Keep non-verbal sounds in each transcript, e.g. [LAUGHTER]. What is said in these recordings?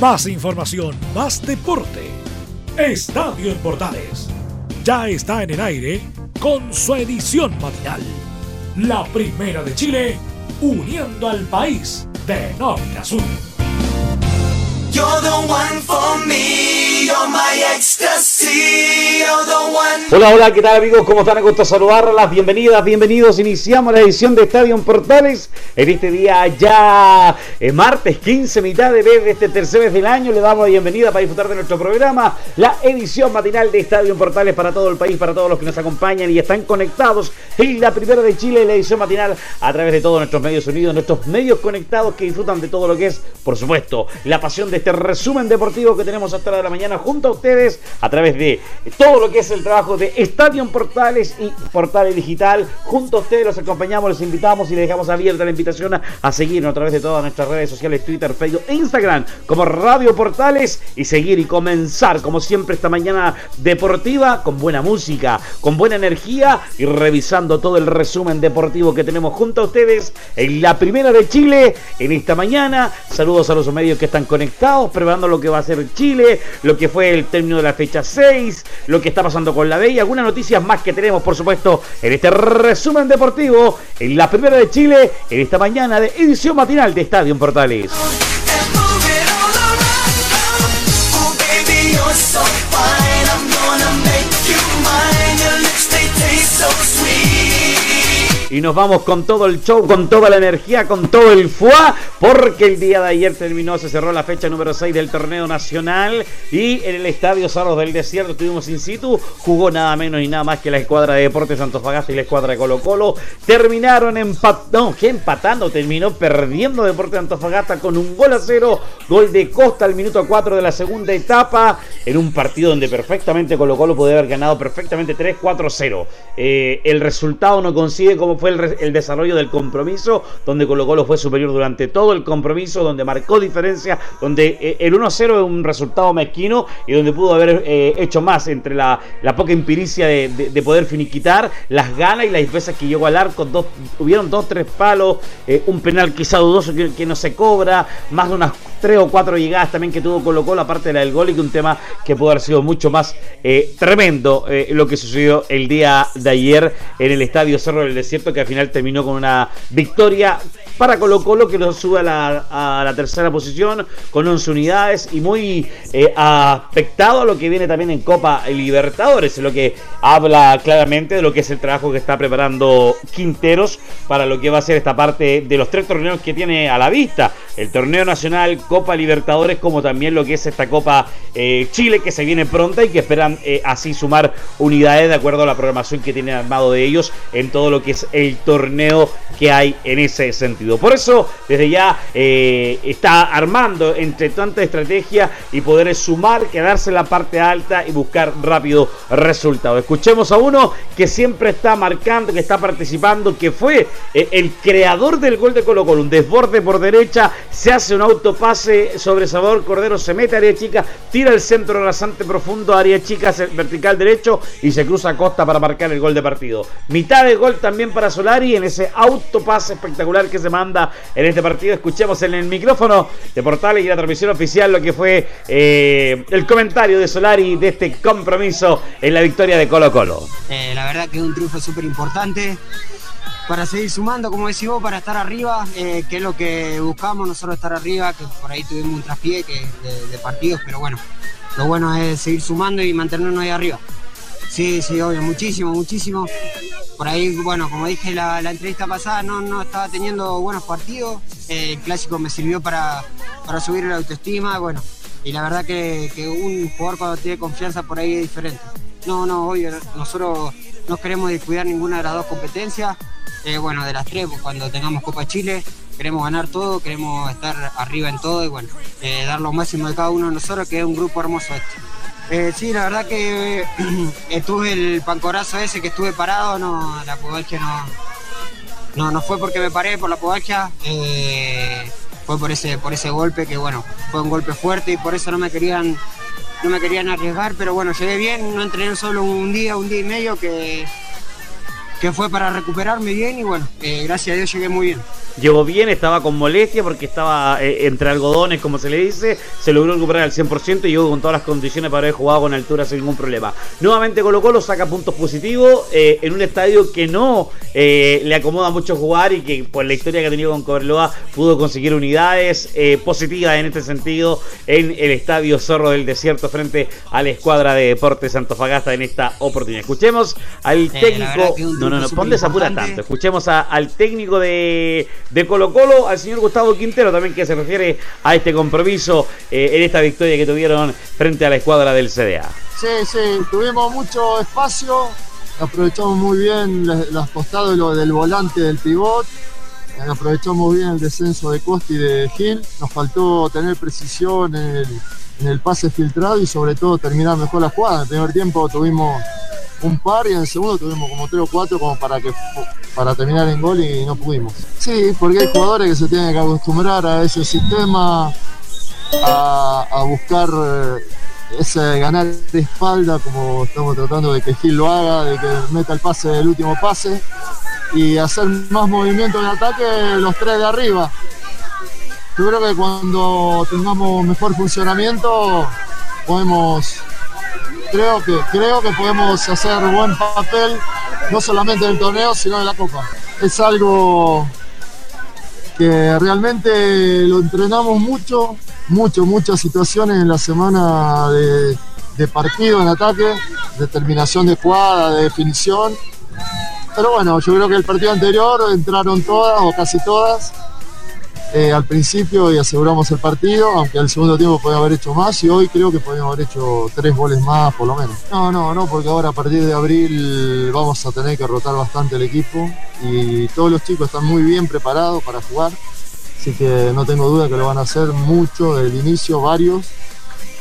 Más información, más deporte. Estadio en Portales. Ya está en el aire con su edición matinal. La primera de Chile, uniendo al país de norte a sur. Hola, hola, ¿qué tal amigos? ¿Cómo están? A gusto saludarlas. Bienvenidas, bienvenidos. Iniciamos la edición de Estadio Portales en este día ya eh, martes 15, mitad de mes de este tercer mes del año. Le damos la bienvenida para disfrutar de nuestro programa, la edición matinal de Estadio Portales para todo el país, para todos los que nos acompañan y están conectados en la primera de Chile, la edición matinal a través de todos nuestros medios unidos, nuestros medios conectados que disfrutan de todo lo que es, por supuesto, la pasión de este resumen deportivo que tenemos hasta la de la mañana junto a ustedes a través de todo lo que es el trabajo de Estadio Portales y Portales Digital. Junto a ustedes los acompañamos, los invitamos y les dejamos abierta la invitación a, seguirnos a través de todas nuestras redes sociales, Twitter, Facebook Instagram como Radio Portales y seguir y comenzar como siempre esta mañana deportiva con buena música, con buena energía y revisando todo el resumen deportivo que tenemos junto a ustedes en la primera de Chile en esta mañana. Saludos a los medios que están conectados preparando lo que va a ser Chile, lo que fue el término de la fecha 6, lo que está pasando con la B y algunas noticias más que tenemos, por supuesto, en este resumen deportivo, en la primera de Chile, en esta mañana de edición matinal de Estadio Portales. Y nos vamos con todo el show, con toda la energía, con todo el fuá, porque el día de ayer terminó, se cerró la fecha número 6 del torneo nacional y en el Estadio Saros del Desierto estuvimos in situ, jugó nada menos y nada más que la escuadra de Deportes Antofagasta y la escuadra de Colo Colo, terminaron empatando, no, empatando, terminó perdiendo Deportes Antofagasta con un gol a cero, gol de Costa al minuto 4 de la segunda etapa, en un partido donde perfectamente Colo Colo podía haber ganado perfectamente 3-4-0. Eh, el resultado no consigue como fue el, desarrollo del compromiso, donde Colo Colo fue superior durante todo el compromiso, donde marcó diferencia, donde eh, el 1-0 es un resultado mezquino y donde pudo haber eh, hecho más entre la, poca empiricia de, poder finiquitar, las ganas y las veces que llegó al arco, dos, hubieron dos, tres palos, eh, un penal quizá dudoso que, no se cobra, más de unas tres o cuatro llegadas también que tuvo Colo Colo, aparte de la del gol y que un tema que pudo haber sido mucho más tremendo lo que sucedió el día de ayer en el Estadio Cerro del Desierto que al final terminó con una victoria para Colo Colo que lo sube a la, tercera posición con 11 unidades y muy eh, afectado a lo que viene también en Copa Libertadores, lo que habla claramente de lo que es el trabajo que está preparando Quinteros para lo que va a ser esta parte de los tres torneos que tiene a la vista, el torneo nacional, Copa Libertadores, como también lo que es esta Copa eh, Chile que se viene pronta y que esperan eh, así sumar unidades de acuerdo a la programación que tienen armado de ellos en todo lo que es el torneo que hay en ese sentido. Por eso, desde ya eh, está armando entre tanta estrategia y poder sumar, quedarse en la parte alta y buscar rápido resultados. Escuchemos a uno que siempre está marcando, que está participando, que fue el creador del gol de Colo Colo, un desborde por derecha, se hace un autopase sobre Salvador Cordero, se mete a área chica, tira el centro rasante profundo, área chica vertical derecho y se cruza a Costa para marcar el gol de partido. Mitad de gol también para Solari en ese autopase espectacular que se manda en este partido. Escuchemos en el micrófono de Portales y la transmisión oficial lo que fue eh, el comentario de Solari de este compromiso en la victoria de Colo Colo. Eh, la verdad que es un triunfo súper importante para seguir sumando, como decís vos, para estar arriba, eh, que es lo que buscamos nosotros estar arriba, que por ahí tuvimos un traspié que de, de partidos, pero bueno, lo bueno es seguir sumando y mantenernos ahí arriba. Sí, sí, obvio, muchísimo, muchísimo. Por ahí, bueno, como dije la, la entrevista pasada, no, no estaba teniendo buenos partidos. Eh, el clásico me sirvió para, para subir la autoestima, bueno. Y la verdad que, un jugador cuando tiene confianza por ahí es diferente. No, no, obvio, nosotros no queremos descuidar ninguna de las dos competencias. Eh, bueno, de las tres, pues, cuando tengamos Copa Chile, queremos ganar todo, queremos estar arriba en todo y bueno, eh, dar lo máximo de cada uno de nosotros, que es un grupo hermoso este. Eh, sí, la verdad que [CLEARS THROAT] estuve el pancorazo ese que estuve parado, no, la pubalgia no, no, no fue porque me paré por la pubalgia, eh, fue por ese, por ese golpe que bueno, fue un golpe fuerte y por eso no me querían, no me querían arriesgar, pero bueno, llegué bien, no entrené solo un día, un día y medio que, que fue para recuperarme bien y bueno, eh, gracias a Dios llegué muy bien. Llegó bien, estaba con molestia porque estaba eh, entre algodones, como se le dice, se logró recuperar al 100% y llegó con todas las condiciones para haber jugado con altura sin ningún problema. Nuevamente Colo Colo saca puntos positivos eh, en un estadio que no le acomoda mucho jugar y que por la historia que ha tenido con Cobreloa pudo conseguir unidades positivas en este sentido en el estadio Zorro del Desierto frente a la escuadra de Deportes Santofagasta en esta oportunidad. Escuchemos al técnico... No, no, no, ponle esa pura tanto. Escuchemos al técnico de, de, Colo Colo, al señor Gustavo Quintero, también que se refiere a este compromiso eh, en esta victoria que tuvieron frente a la escuadra del CDA. Sí, sí, tuvimos mucho espacio, aprovechamos muy bien las postadas del volante del pivot, aprovechamos bien el descenso de Costa y de Gil, nos faltó tener precisión en el, en el pase filtrado y sobre todo terminar mejor la jugada. En el primer tiempo tuvimos un par y en el segundo tuvimos como tres o cuatro como para que para terminar en gol y no pudimos. Sí, porque hay jugadores que se tienen que acostumbrar a ese sistema, a, buscar eh, ese ganar de espalda como estamos tratando de que Gil lo haga, de que meta el pase del último pase y hacer más movimiento en ataque los tres de arriba. Yo creo que cuando tengamos mejor funcionamiento podemos creo que, creo que podemos hacer buen papel, no solamente del torneo, sino de la Copa. Es algo que realmente lo entrenamos mucho, mucho, muchas situaciones en la semana de, de partido en ataque, determinación de jugada, de definición. Pero bueno, yo creo que el partido anterior entraron todas o casi todas eh, al principio y aseguramos el partido, aunque al segundo tiempo podía haber hecho más y hoy creo que podríamos haber hecho tres goles más por lo menos. No, no, no, porque ahora a partir de abril vamos a tener que rotar bastante el equipo y todos los chicos están muy bien preparados para jugar, así que no tengo duda que lo van a hacer mucho desde el inicio, varios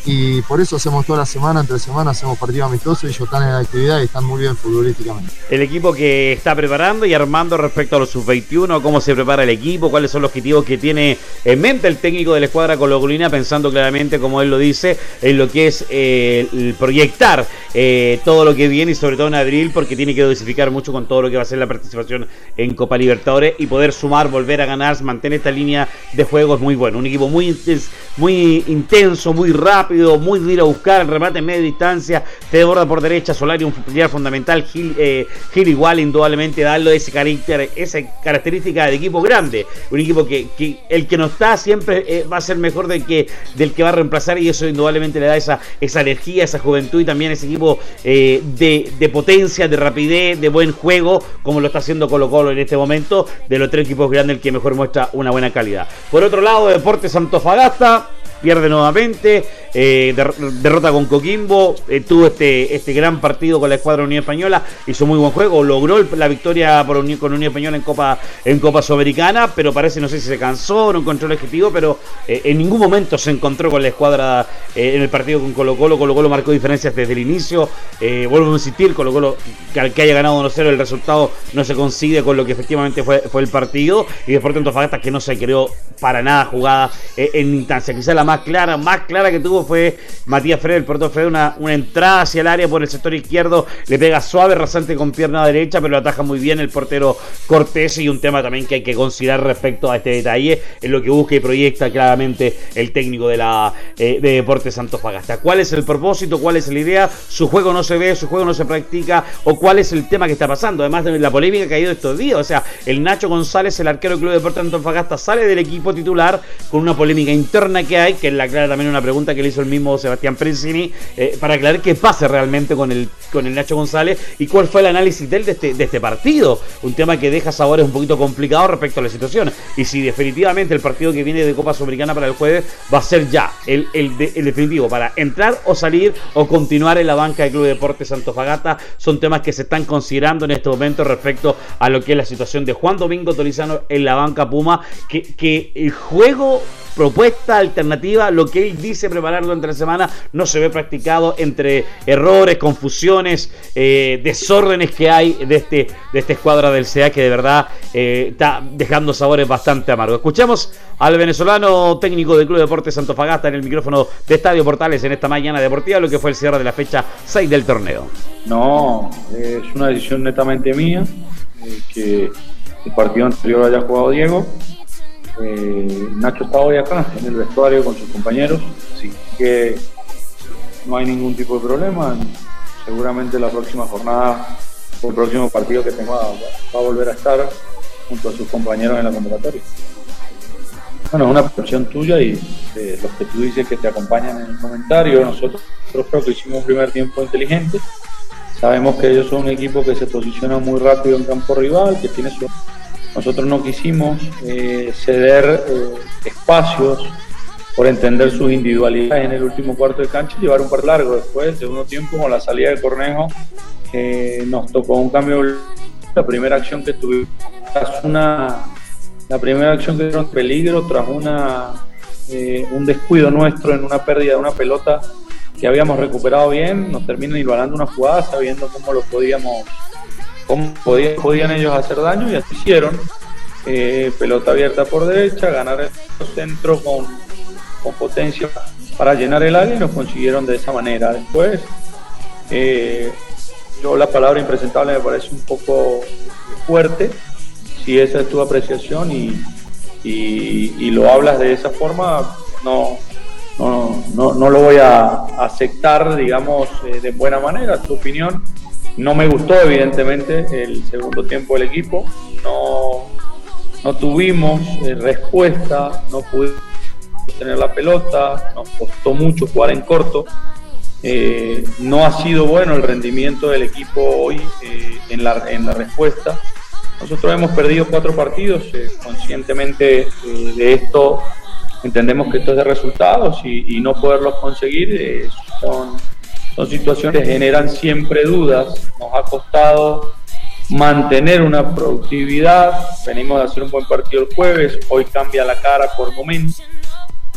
y por eso hacemos toda la semana, entre semanas hacemos partido amistoso y ellos están en la actividad y están muy bien futbolísticamente. El equipo que está preparando y armando respecto a los sub-21, cómo se prepara el equipo, cuáles son los objetivos que tiene en mente el técnico de la escuadra colocolina, pensando claramente, como él lo dice, en lo que es eh, el proyectar eh, todo lo que viene y sobre todo en abril, porque tiene que dosificar mucho con todo lo que va a ser la participación en Copa Libertadores y poder sumar, volver a ganar, mantener esta línea de juego es muy bueno. Un equipo muy intenso, muy rápido muy de ir a buscar el remate en media distancia, te desborda por derecha, Solari un pilar fundamental, Gil, eh, Gil, igual indudablemente darle ese carácter, esa característica de equipo grande, un equipo que, el que no está siempre eh, va a ser mejor del que, del que va a reemplazar y eso indudablemente le da esa, esa energía, esa juventud y también ese equipo eh, de, de, potencia, de rapidez, de buen juego, como lo está haciendo Colo Colo en este momento, de los tres equipos grandes el que mejor muestra una buena calidad. Por otro lado, Deportes Antofagasta pierde nuevamente, eh, derrota con Coquimbo, eh, tuvo este, este gran partido con la escuadra Unión Española, hizo muy buen juego, logró la victoria por con Unión Española en Copa en Copa Sudamericana, pero parece, no sé si se cansó, no encontró el objetivo, pero eh, en ningún momento se encontró con la escuadra en el partido con Colo Colo, Colo Colo marcó diferencias desde el inicio, vuelvo a insistir, Colo Colo que al que haya ganado 1-0 el resultado no se consigue con lo que efectivamente fue, fue el partido, y después de Antofagasta que no se creó para nada jugada en instancia, quizás la más clara, más clara que tuvo fue Matías Fred, el portero Fred, una, una entrada hacia el área por el sector izquierdo, le pega suave, rasante con pierna derecha, pero lo ataja muy bien el portero Cortés y un tema también que hay que considerar respecto a este detalle, en lo que busca y proyecta claramente el técnico de la eh, de Deportes. ¿Cuál es el propósito? ¿Cuál es la idea? Su juego no se ve, su juego no se practica, o cuál es el tema que está pasando, además de la polémica que ha ido estos días, o sea, el Nacho González, el arquero del Club de Deportes Antofagasta, sale del equipo titular con una polémica interna que hay, que la aclara también una pregunta que le hizo el mismo Sebastián Princini, eh, para aclarar qué pasa realmente con el, con el Nacho González y cuál fue el análisis de él de este, de este partido. Un tema que deja sabores un poquito complicados respecto a la situación. Y si definitivamente el partido que viene de Copa Sudamericana para el jueves va a ser ya el, el, definitivo para entrar o salir o continuar en la banca del Club de Deportes Santofagata, son temas que se están considerando en este momento respecto a lo que es la situación de Juan Domingo Tolizano en la banca Puma, que, que el juego propuesta alternativa, lo que él dice preparar durante la semana, no se ve practicado entre errores, confusiones, eh, desórdenes que hay de este de esta escuadra del CA que de verdad eh, está dejando sabores bastante amargos. Escuchamos al venezolano técnico del Club Deportes Santofagasta en el micrófono de Estadio Portales en esta mañana deportiva, lo que fue el cierre de la fecha 6 del torneo. No, es una decisión netamente mía. eh, que el partido anterior haya jugado Diego. Eh, Nacho está hoy acá en el vestuario con sus compañeros, así que no hay ningún tipo de problema. Seguramente la próxima jornada o el próximo partido que tenga va, a volver a estar junto a sus compañeros en la convocatoria. Bueno, es una percepción tuya y de los que tú dices que te acompañan en el comentario. Nosotros, creo que hicimos un primer tiempo inteligente. Sabemos que ellos son un equipo que se posiciona muy rápido en campo rival, que tiene su... Nosotros no quisimos eh, ceder eh, espacios por entender sus individualidades en el último cuarto de cancha y llevar un par largo. Después, el segundo tiempo, con la salida de Cornejo, eh, nos tocó un cambio. La primera acción que tuvimos tras una. La primera acción que tuvimos peligro tras una, eh, un descuido nuestro en una pérdida de una pelota que habíamos recuperado bien, nos terminan igualando una jugada sabiendo cómo lo podíamos, cómo podían, podían ellos hacer daño y así hicieron. Eh, pelota abierta por derecha, ganar el centro con con potencia para llenar el área y nos consiguieron de esa manera. Después, eh, yo la palabra impresentable me parece un poco fuerte, si esa es tu apreciación y, y, lo hablas de esa forma, no, no, no, no lo voy a aceptar, digamos, eh, de buena manera, tu opinión. No me gustó, evidentemente, el segundo tiempo del equipo. No, no tuvimos eh, respuesta, no pudimos tener la pelota, nos costó mucho jugar en corto. Eh, no ha sido bueno el rendimiento del equipo hoy eh, en, la, en la respuesta. Nosotros hemos perdido cuatro partidos, eh, conscientemente de esto entendemos que esto es de resultados y, no poderlos conseguir son, son situaciones que generan siempre dudas. Nos ha costado mantener una productividad, venimos de hacer un buen partido el jueves, hoy cambia la cara por momentos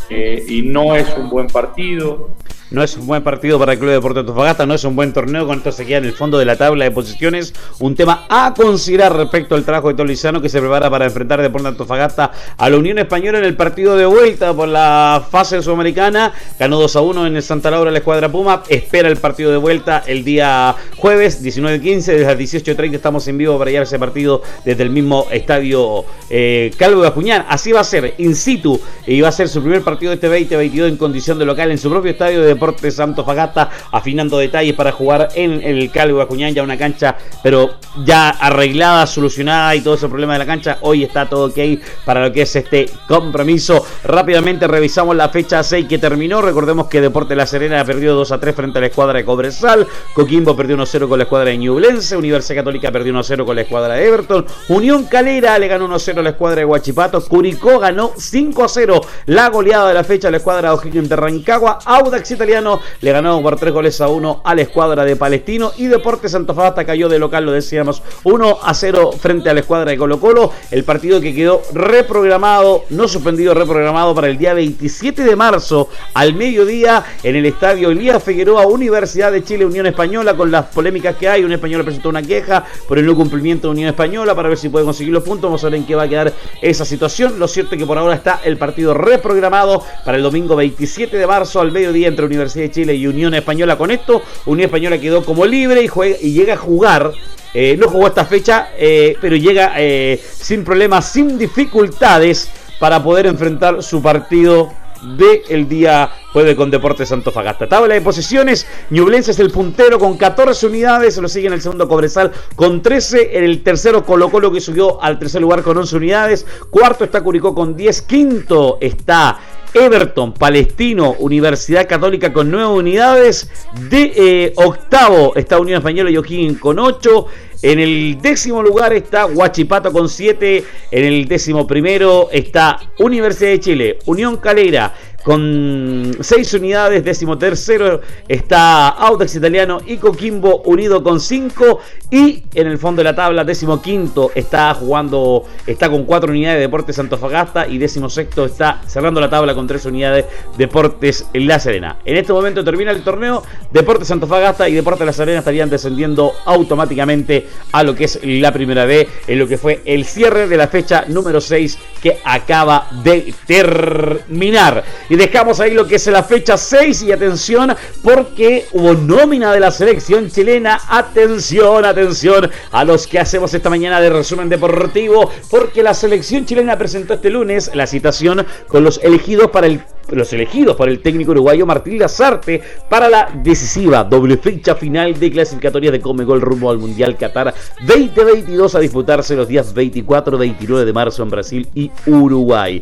eh, y no es un buen partido. No es un buen partido para el Club Deportivo Antofagasta, no es un buen torneo, con esto se queda en el fondo de la tabla de posiciones. Un tema a considerar respecto al trabajo de Tolizano que se prepara para enfrentar Deportivo Antofagasta a la Unión Española en el partido de vuelta por la fase sudamericana. Ganó 2 a 1 en el Santa Laura la escuadra Puma. Espera el partido de vuelta el día jueves 19-15. Desde las 18.30 estamos en vivo para llevar ese partido desde el mismo estadio eh, Calvo de Acuñán. Así va a ser, in situ, y va a ser su primer partido de este 2022 en condición de local en su propio estadio de Deportes Santo Fagata, afinando detalles para jugar en el Calvo Acuñán, ya una cancha, pero ya arreglada, solucionada y todo ese problema de la cancha. Hoy está todo ok para lo que es este compromiso. Rápidamente revisamos la fecha 6 que terminó. Recordemos que Deporte La Serena perdió 2 a 3 frente a la escuadra de Cobresal. Coquimbo perdió 1 0 con la escuadra de Ñublense. Universidad Católica perdió 1 0 con la escuadra de Everton. Unión Calera le ganó 1 0 a la escuadra de Huachipato. Curicó ganó 5 a 0 la goleada de la fecha la escuadra de O'Higgins de Rancagua. Audax Italiano le ganó por 3 goles a 1 a la escuadra de Palestino. Y Deportes Antofagasta cayó de local, lo decíamos, 1 a 0 frente a la escuadra de Colo Colo, el partido que quedó reprogramado, no suspendido, reprogramado para el día 27 de marzo al mediodía en el estadio Elías Figueroa, Universidad de Chile, Unión Española, con las polémicas que hay, Unión Española presentó una queja por el no cumplimiento de Unión Española para ver si puede conseguir los puntos, vamos a ver en qué va a quedar esa situación, lo cierto es que por ahora está el partido reprogramado para el domingo 27 de marzo al mediodía entre Universidad de Chile y Unión Española con esto. Unión Española quedó como libre y, juega, y llega a jugar. Eh, no jugó esta fecha, eh, pero llega eh, sin problemas, sin dificultades para poder enfrentar su partido del el día jueves con Deportes Fagasta Tabla de posiciones, Ñublense es el puntero con 14 unidades, lo sigue en el segundo Cobresal con 13, en el tercero Colo Colo que subió al tercer lugar con 11 unidades, cuarto está Curicó con 10, quinto está Everton, Palestino, Universidad Católica con 9 unidades. De eh, octavo está Unión Española y O'Higgins con 8. En el décimo lugar está Huachipato con 7. En el décimo primero está Universidad de Chile, Unión Calera, con 6 unidades. Décimo tercero está Audax Italiano y Coquimbo unido con 5. Y en el fondo de la tabla, décimo quinto está jugando, está con 4 unidades de Deportes Antofagasta. Y décimo sexto está cerrando la tabla con 3 unidades Deportes La Serena. En este momento termina el torneo. Deportes Antofagasta y Deportes La Serena estarían descendiendo automáticamente a lo que es la primera B. En lo que fue el cierre de la fecha número 6 que acaba de terminar. Y dejamos ahí lo que es la fecha 6 y atención porque hubo nómina de la selección chilena. Atención, atención a los que hacemos esta mañana de resumen deportivo porque la selección chilena presentó este lunes la citación con los elegidos para el los elegidos por el técnico uruguayo Martín Lazarte para la decisiva doble fecha final de clasificatorias de Comegol rumbo al Mundial Qatar 2022 a disputarse los días 24 y 29 de marzo en Brasil y Uruguay.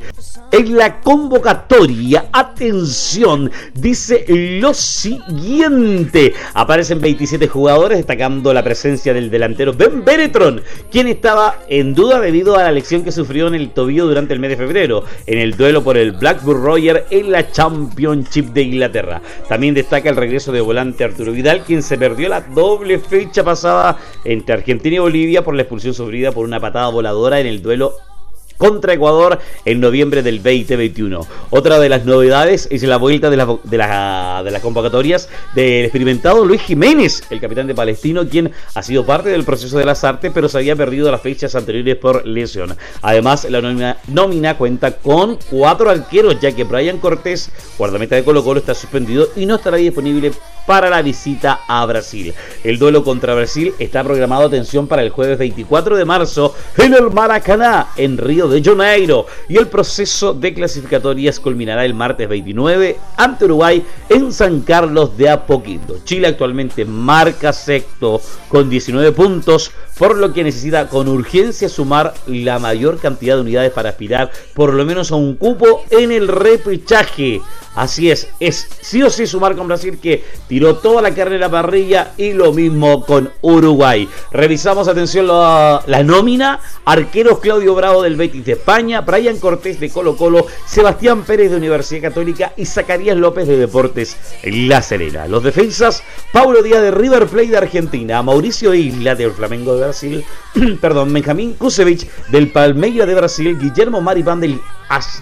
En la convocatoria, atención, dice lo siguiente. Aparecen 27 jugadores destacando la presencia del delantero Ben Beretron, quien estaba en duda debido a la lesión que sufrió en el tobillo durante el mes de febrero en el duelo por el Blackburn Royer en la Championship de Inglaterra. También destaca el regreso de volante Arturo Vidal, quien se perdió la doble fecha pasada entre Argentina y Bolivia por la expulsión sufrida por una patada voladora en el duelo contra Ecuador en noviembre del 2021. Otra de las novedades es la vuelta de, las convocatorias del experimentado Luis Jiménez, el capitán de Palestino, quien ha sido parte del proceso de las artes, pero se había perdido las fechas anteriores por lesión. Además, la nómina, nómina cuenta con cuatro arqueros, ya que Brian Cortés, guardameta de Colo Colo, está suspendido y no estará disponible para la visita a Brasil. El duelo contra Brasil está programado, atención, para el jueves 24 de marzo en el Maracaná, en Río de Janeiro. Y el proceso de clasificatorias culminará el martes 29 ante Uruguay en San Carlos de Apoquindo. Chile actualmente marca sexto con 19 puntos, por lo que necesita con urgencia sumar la mayor cantidad de unidades para aspirar por lo menos a un cupo en el repechaje. Así es, es sí o sí sumar con Brasil que tiró toda la carne en la parrilla y lo mismo con Uruguay. Revisamos, atención, la, la nómina. Arqueros Claudio Bravo del Betis de España, Brian Cortés de Colo Colo, Sebastián Pérez de Universidad Católica y Zacarías López de Deportes La Serena. Los defensas, Paulo Díaz de River Plate de Argentina, Mauricio Isla del Flamengo de Brasil, [CLEARS THROAT] perdón, Benjamín Kusevich del Palmeira de Brasil, Guillermo Maripán del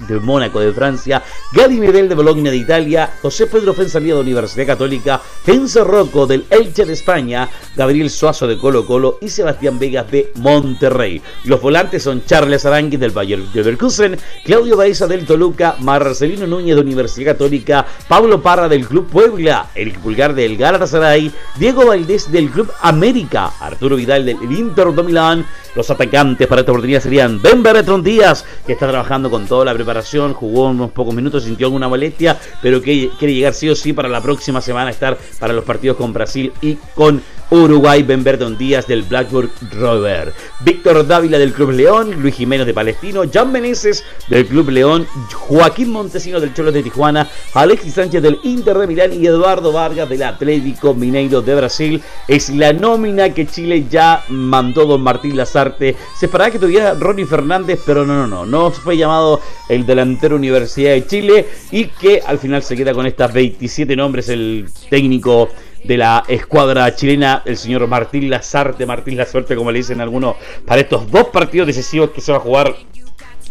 De Mónaco de Francia, Gary Medel de Bologna de Italia, José Pedro Fensalía de Universidad Católica, Enzo Rocco del Elche de España, Gabriel Suazo de Colo Colo y Sebastián Vegas de Monterrey. Los volantes son Charles Arangui del Bayern Leverkusen, Claudio Baeza del Toluca, Marcelino Núñez de Universidad Católica, Pablo Parra del Club Puebla, el Pulgar del Galatasaray, Diego Valdés del Club América, Arturo Vidal del Inter de Milán, los atacantes para esta oportunidad serían Ben Bertrand Díaz, que está trabajando con toda la preparación, jugó unos pocos minutos, sintió alguna molestia, pero que quiere llegar sí o sí para la próxima semana estar para los partidos con Brasil y con Uruguay, Ben Verdon Díaz del Blackburn Rover, Víctor Dávila del Club León, Luis Jiménez de Palestino, Jan Meneses del Club León, Joaquín Montesino del Cholos de Tijuana, Alexis Sánchez del Inter de Milán y Eduardo Vargas del Atlético Mineiro de Brasil. Es la nómina que Chile ya mandó don Martín Lazarte. Se esperaba que tuviera Ronnie Fernández, pero no, no, no, no fue llamado el delantero Universidad de Chile y que al final se queda con estas 27 nombres el técnico de la escuadra chilena, el señor Martín Lazarte, Martín La como le dicen algunos, para estos dos partidos decisivos que se va a jugar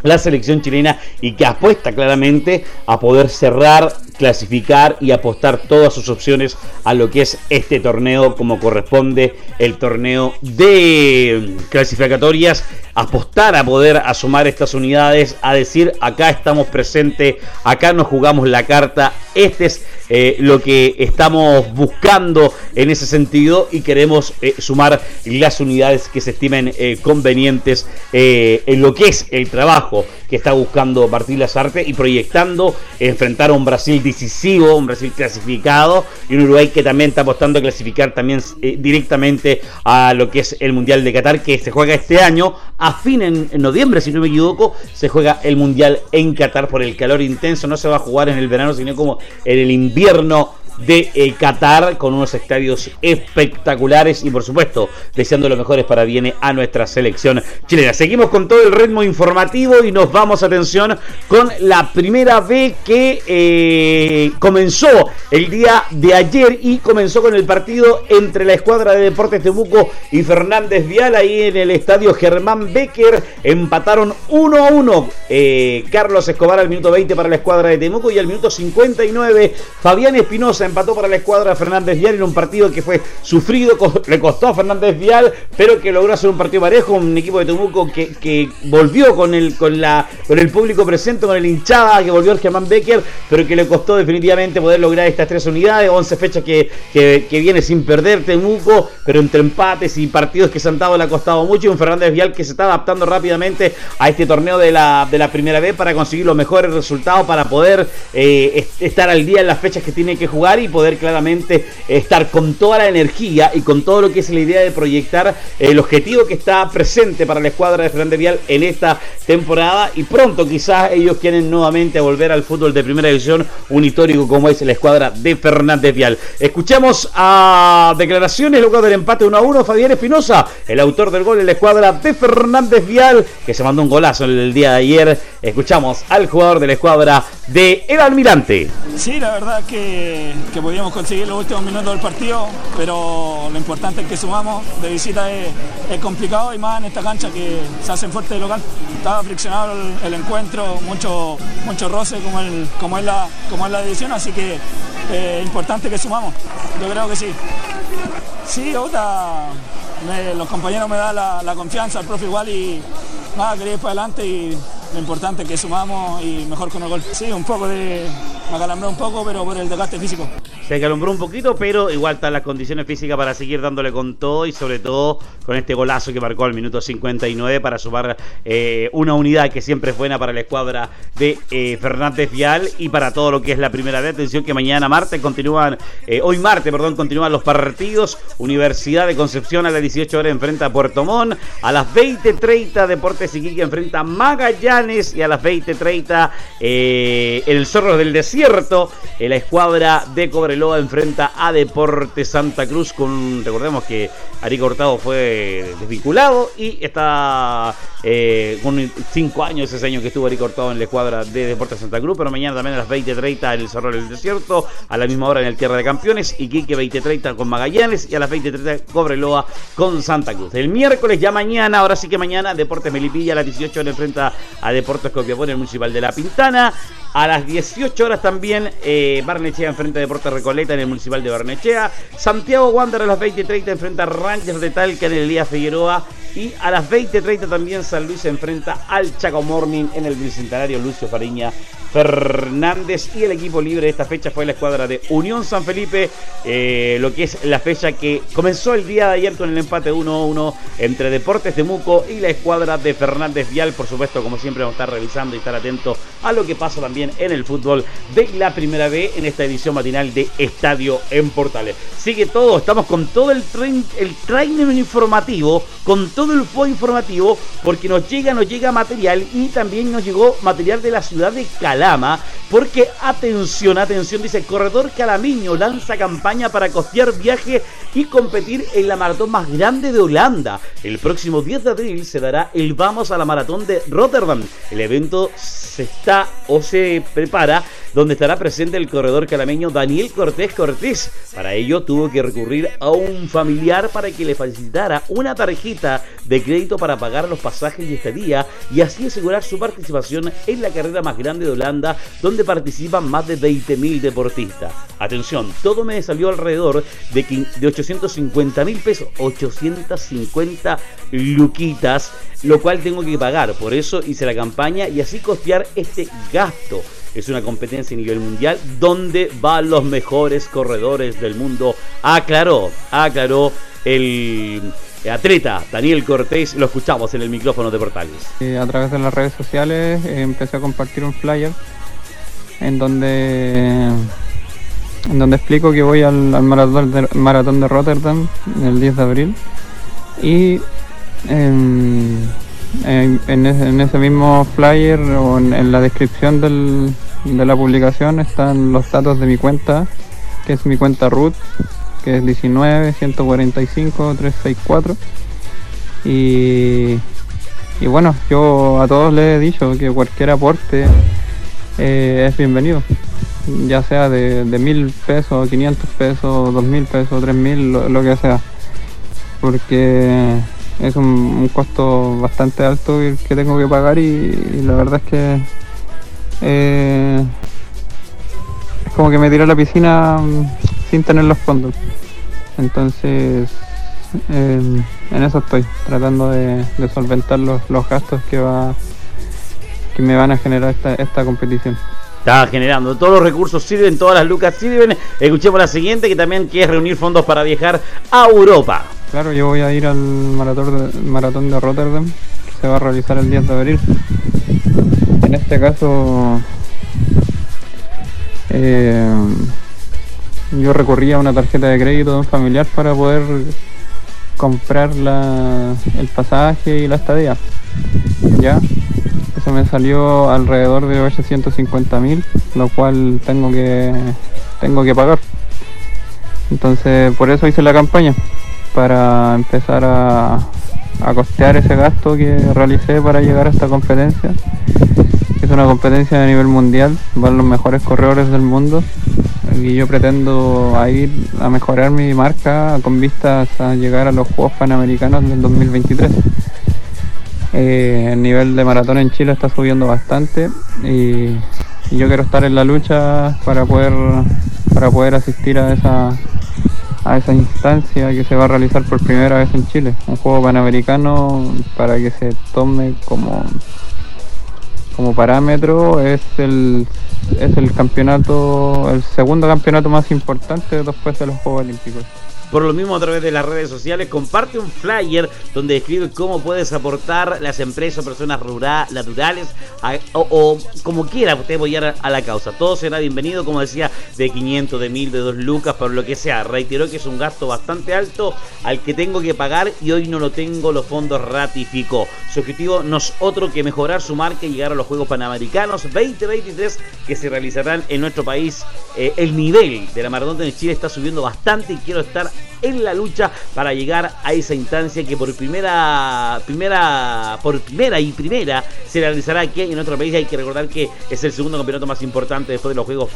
la selección chilena y que apuesta claramente a poder cerrar, clasificar y apostar todas sus opciones a lo que es este torneo como corresponde el torneo de clasificatorias, apostar a poder asomar estas unidades, a decir acá estamos presentes, acá nos jugamos la carta, este es eh, lo que estamos buscando en ese sentido y queremos eh, sumar las unidades que se estimen eh, convenientes en lo que es el trabajo que está buscando Martín Lazarte y proyectando enfrentar a un Brasil decisivo, un Brasil clasificado y un Uruguay que también está apostando a clasificar también directamente a lo que es el Mundial de Qatar que se juega este año. A fin en, en noviembre si no me equivoco se juega el Mundial en Qatar por el calor intenso. No se va a jugar en el verano sino como en el invierno invierno de eh, Qatar con unos estadios espectaculares y por supuesto deseando lo mejores para viene a nuestra selección chilena. Seguimos con todo el ritmo informativo y nos vamos atención con la primera vez que eh, comenzó el día de ayer y comenzó con el partido entre la escuadra de Deportes Temuco y Fernández Vial ahí en el estadio Germán Becker empataron 1 a 1 eh, Carlos Escobar al minuto 20 para la escuadra de Temuco y al minuto 59 Fabián Espinosa Empató para la escuadra de Fernández Vial en un partido que fue sufrido, le costó a Fernández Vial, pero que logró hacer un partido parejo, un equipo de Temuco que, volvió con el, con, la, con el público presente, con el hinchada, que volvió el Germán Becker, pero que le costó definitivamente poder lograr estas tres unidades, 11 fechas que, que, viene sin perder Temuco, pero entre empates y partidos que dado le ha costado mucho, y un Fernández Vial que se está adaptando rápidamente a este torneo de la, de la primera vez para conseguir los mejores resultados, para poder eh, estar al día en las fechas que tiene que jugar y poder claramente estar con toda la energía y con todo lo que es la idea de proyectar el objetivo que está presente para la escuadra de Fernández Vial en esta temporada y pronto quizás ellos quieren nuevamente volver al fútbol de primera división, un histórico como es la escuadra de Fernández Vial. Escuchemos a declaraciones luego del empate 1 a 1, Fabián Espinosa, el autor del gol en la escuadra de Fernández Vial, que se mandó un golazo el día de ayer. Escuchamos al jugador de la escuadra de El Almirante. Sí, la verdad que, que podíamos conseguir los últimos minutos del partido, pero lo importante es que sumamos. De visita es, complicado y más en esta cancha que se hace fuerte de local. Estaba friccionado el, encuentro, mucho, mucho roce como, el, como, es la, como es la división, así que es eh, importante que sumamos. Yo creo que sí. Sí, otra, los compañeros me dan la, la confianza, el profe igual y nada, quería ir para adelante y lo importante es que sumamos y mejor con el gol. Sí, un poco de... me acalambró un poco, pero por el desgaste físico. Se acalumbró un poquito, pero igual están las condiciones físicas para seguir dándole con todo y sobre todo con este golazo que marcó al minuto 59 para sumar eh, una unidad que siempre es buena para la escuadra de eh, Fernández Vial y para todo lo que es la primera vez. Atención que mañana martes continúan, eh, hoy martes, perdón, continúan los partidos. Universidad de Concepción a las 18 horas enfrenta a Puerto Montt. A las 20.30 Deportes Iquique enfrenta a Magallanes y a las 20.30 el Zorro del Desierto, la escuadra de Cobre Loa enfrenta a Deporte Santa Cruz con, recordemos que Ari Cortado fue desvinculado y está eh, con cinco años ese año que estuvo Ari Cortado en la escuadra de Deporte Santa Cruz, pero mañana también a las 20.30 el Cerro del Desierto, a la misma hora en el Tierra de Campeones, y Quique 20.30 con Magallanes y a las 20.30 Cobreloa con Santa Cruz. El miércoles ya mañana, ahora sí que mañana, Deportes Melipilla a las 18 horas enfrenta a Deportes Copiapó en el Municipal de La Pintana. A las 18 horas también eh, Barnechea enfrenta a Deportes Recoleta en el Municipal de Barnechea. Santiago Wander a las 20.30 enfrenta a Rangers de Talca en el Día Figueroa. Y a las 20.30 también San Luis se enfrenta al Chaco Morning en el Bicentenario Lucio Fariña Fernández. Y el equipo libre de esta fecha fue la escuadra de Unión San Felipe, eh, lo que es la fecha que comenzó el día de ayer con el empate 1-1 entre Deportes de Muco y la escuadra de Fernández Vial. Por supuesto, como siempre, vamos a estar revisando y estar atentos a lo que pasa también en el fútbol de la primera B en esta edición matinal de Estadio en Portales. Sigue todo, estamos con todo el, tren, el training informativo, con todo el fue informativo, porque nos llega, nos llega material y también nos llegó material de la ciudad de Porque atención, atención, dice Corredor Calamiño lanza campaña para costear viaje y competir en la maratón más grande de Holanda. El próximo 10 de abril se dará el Vamos a la Maratón de Rotterdam. El evento se está o se prepara donde estará presente el corredor calameño Daniel Cortés Cortés. Para ello tuvo que recurrir a un familiar para que le facilitara una tarjeta de crédito para pagar los pasajes y estadía y así asegurar su participación en la carrera más grande de Holanda, donde participan más de 20.000 deportistas. Atención, todo me salió alrededor de, de 850 mil pesos, 850 luquitas, lo cual tengo que pagar. Por eso hice la campaña y así costear este gasto. Es una competencia a nivel mundial donde van los mejores corredores del mundo. Aclaró, aclaró el atleta Daniel Cortés. Lo escuchamos en el micrófono de Portales. Eh, a través de las redes sociales eh, empecé a compartir un flyer en donde en donde explico que voy al, maratón, de, Rotterdam el 10 de abril y em, en, ese, mismo flyer o en, la descripción de la publicación están los datos de mi cuenta, que es mi cuenta root, que es 19 145 364. Y, y bueno, yo a todos les he dicho que cualquier aporte eh, es bienvenido, ya sea de, mil pesos, 500 pesos, dos mil pesos, tres mil, lo que sea, porque es un, costo bastante alto el que tengo que pagar y, la verdad es que eh, como que me tiré a la piscina mm, sin tener los fondos. Entonces, em, en eso estoy, tratando de, solventar los, gastos que va que me van a generar esta, esta competición. Está generando, todos los recursos sirven, todas las lucas sirven. Escuchemos la siguiente que también quiere reunir fondos para viajar a Europa. Claro, yo voy a ir al maratón de, Rotterdam, que se va a realizar el 10 de abril. En este caso, eh, yo a una tarjeta de crédito de un familiar para poder comprar el pasaje y la estadía. ¿Ya? Eso me salió alrededor de 850 mil, lo cual tengo que, tengo que pagar. Entonces, por eso hice la campaña, para empezar a, a costear ese gasto que realicé para llegar a esta competencia. Es una competencia de nivel mundial, van los mejores corredores del mundo y yo pretendo ir a mejorar mi marca con vistas a llegar a los Juegos Panamericanos del 2023. Eh, el nivel de maratón en Chile está subiendo bastante y, yo quiero estar en la lucha para poder para poder asistir a esa a esa instancia que se va a realizar por primera vez en Chile, un juego panamericano para que se tome como como parámetro es el es el campeonato, el segundo campeonato más importante después de los Juegos Olímpicos. Por lo mismo, a través de las redes sociales, comparte un flyer donde describe cómo puedes aportar las empresas personas rurales, naturales o, como quiera usted apoyar a la causa. Todo será bienvenido, como decía, de 500, de 1000, de 2 lucas, por lo que sea. Reiteró que es un gasto bastante alto al que tengo que pagar y hoy no lo tengo, los fondos ratificó. Su objetivo no es otro que mejorar su marca y llegar a los Juegos Panamericanos 2023 que se realizarán en nuestro país. Eh, el nivel de la maratón de Chile está subiendo bastante y quiero estar en la lucha para llegar a esa instancia que por primera, primera, por primera y primera se realizará aquí en nuestro país. Hay que recordar que es el segundo campeonato más importante después de los Juegos,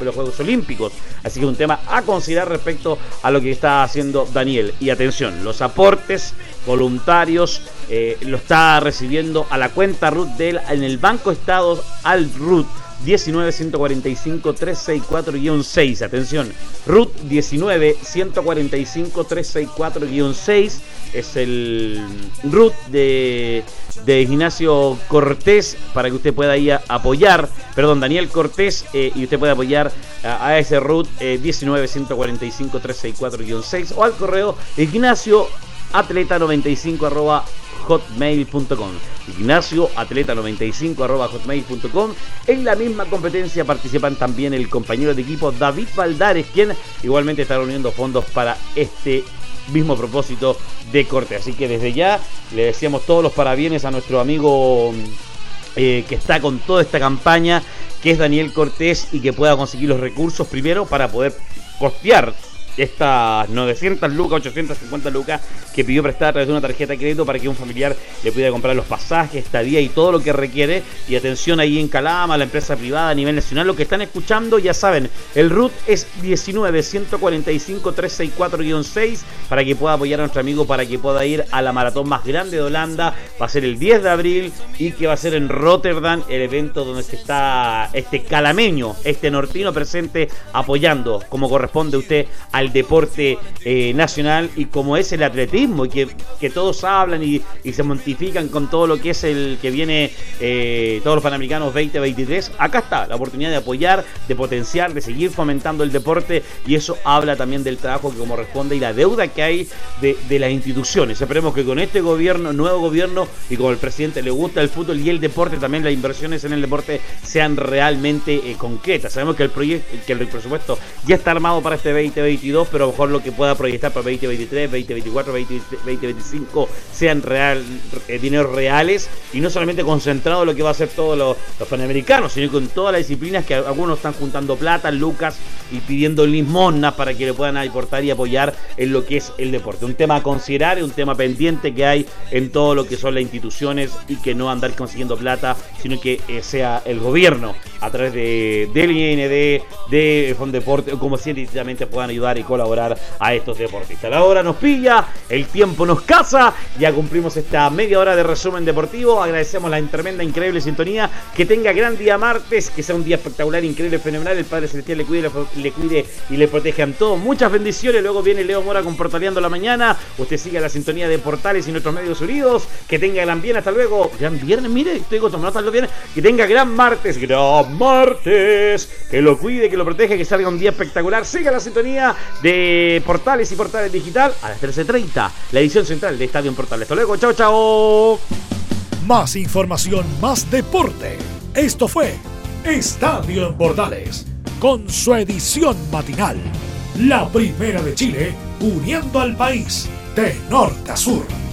los Juegos Olímpicos. Así que un tema a considerar respecto a lo que está haciendo Daniel. Y atención, los aportes voluntarios eh, lo está recibiendo a la cuenta RUT del en el Banco Estados al RUT 19 145 364-6. Atención, RUT 19 145 364-6 es el RUT de, Ignacio Cortés para que usted pueda ir a apoyar, perdón, Daniel Cortés eh, y usted puede apoyar a, ese RUT 19 145 364-6 o al correo Ignacio Atleta 95 arroba hotmail.com. Ignacio Atleta 95 arroba hotmail.com. En la misma competencia participan también el compañero de equipo David Valdares, quien igualmente está reuniendo fondos para este mismo propósito de corte. Así que desde ya le decíamos todos los parabienes a nuestro amigo eh, que está con toda esta campaña, que es Daniel Cortés y que pueda conseguir los recursos primero para poder costear estas 900 lucas, 850 lucas que pidió prestar a través de una tarjeta de crédito para que un familiar le pudiera comprar los pasajes, estadía y todo lo que requiere. Y atención ahí en Calama, la empresa privada a nivel nacional, lo que están escuchando ya saben, el RUT es 19 145 364-6 para que pueda apoyar a nuestro amigo para que pueda ir a la maratón más grande de Holanda. Va a ser el 10 de abril y que va a ser en Rotterdam el evento donde está este calameño, este nortino presente apoyando como corresponde usted al deporte eh, nacional y como es el atletismo y que, que todos hablan y, se montifican con todo lo que es el que viene eh, todos los Panamericanos 2023, acá está la oportunidad de apoyar, de potenciar, de seguir fomentando el deporte y eso habla también del trabajo que como responde y la deuda que hay de, de las instituciones. Esperemos que con este gobierno, nuevo gobierno y como el presidente le gusta el fútbol y el deporte, también las inversiones en el deporte sean realmente eh, concretas. Sabemos que el proyecto, que el presupuesto ya está armado para este 2022 pero a lo mejor lo que pueda proyectar para 2023, 2024, 2025 sean real, eh, dineros reales y no solamente concentrado en lo que va a ser todos los, panamericanos, sino con todas las disciplinas que algunos están juntando plata, lucas y pidiendo limosnas para que le puedan aportar y apoyar en lo que es el deporte. Un tema a considerar, un tema pendiente que hay en todo lo que son las instituciones y que no andar consiguiendo plata, sino que eh, sea el gobierno a través de, del IND, de Fondeporte, como científicamente puedan ayudar y colaborar a estos deportistas. La hora nos pilla, el tiempo nos casa, ya cumplimos esta media hora de resumen deportivo, agradecemos la tremenda, increíble sintonía, que tenga gran día martes, que sea un día espectacular, increíble, fenomenal, el Padre Celestial le cuide, le, cuide y le todos, muchas bendiciones, luego viene Leo Mora con Portaleando la Mañana, usted sigue la sintonía de Portales y nuestros medios unidos, que tenga gran bien, hasta luego, gran viernes, mire, estoy tomando hasta los viernes, que tenga gran martes, gran martes, que lo cuide, que lo protege, que salga un día espectacular, siga la sintonía de Portales y Portales Digital a las 13.30, la edición central de Estadio en Portales. Hasta luego, chao, chao. Más información, más deporte. Esto fue Estadio en Portales, con su edición matinal. La primera de Chile, uniendo al país de norte a sur.